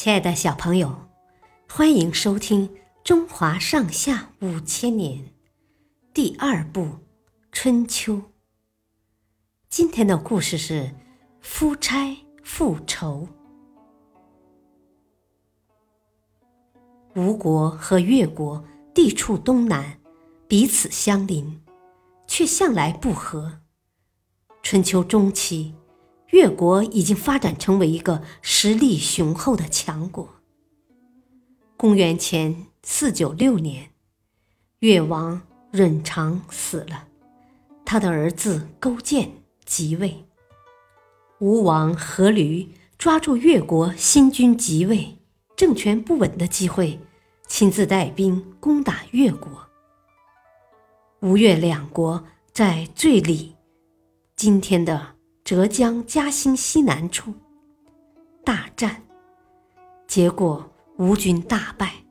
亲爱的小朋友，欢迎收听《中华上下五千年》第二部《春秋》。今天的故事是夫差复仇。吴国和越国地处东南，彼此相邻，却向来不和。春秋中期。越国已经发展成为一个实力雄厚的强国。公元前四九六年，越王藵常死了，他的儿子勾践即位。吴王阖闾抓住越国新君即位、政权不稳的机会，亲自带兵攻打越国。吴越两国在最里（今天的）。浙江嘉兴西南处大战，结果吴军大败，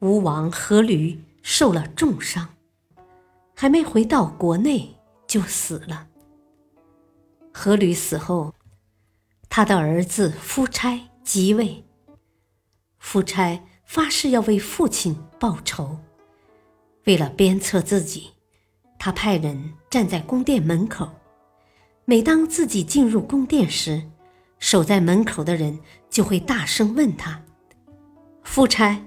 吴王阖闾受了重伤，还没回到国内就死了。阖闾死后，他的儿子夫差即位。夫差发誓要为父亲报仇，为了鞭策自己，他派人站在宫殿门口。每当自己进入宫殿时，守在门口的人就会大声问他：“夫差，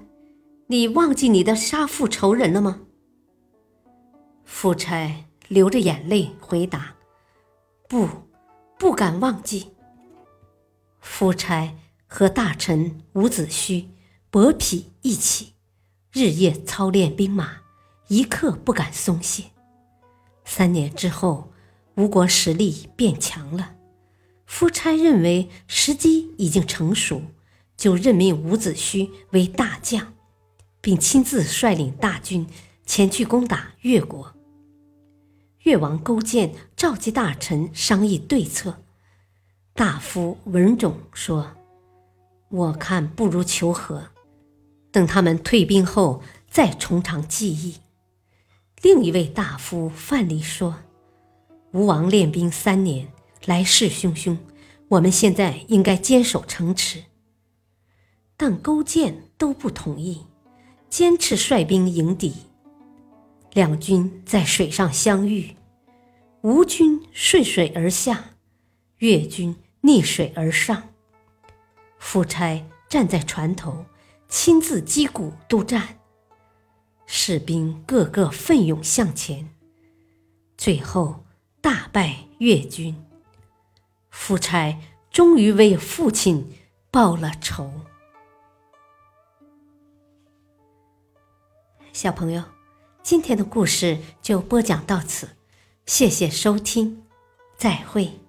你忘记你的杀父仇人了吗？”夫差流着眼泪回答：“不，不敢忘记。”夫差和大臣伍子胥、伯嚭一起，日夜操练兵马，一刻不敢松懈。三年之后。吴国实力变强了，夫差认为时机已经成熟，就任命伍子胥为大将，并亲自率领大军前去攻打越国。越王勾践召集大臣商议对策，大夫文种说：“我看不如求和，等他们退兵后再从长计议。”另一位大夫范蠡说。吴王练兵三年，来势汹汹。我们现在应该坚守城池。但勾践都不同意，坚持率兵迎敌。两军在水上相遇，吴军顺水而下，越军逆水而上。夫差站在船头，亲自击鼓督战，士兵个个奋勇向前。最后。大败越军，夫差终于为父亲报了仇。小朋友，今天的故事就播讲到此，谢谢收听，再会。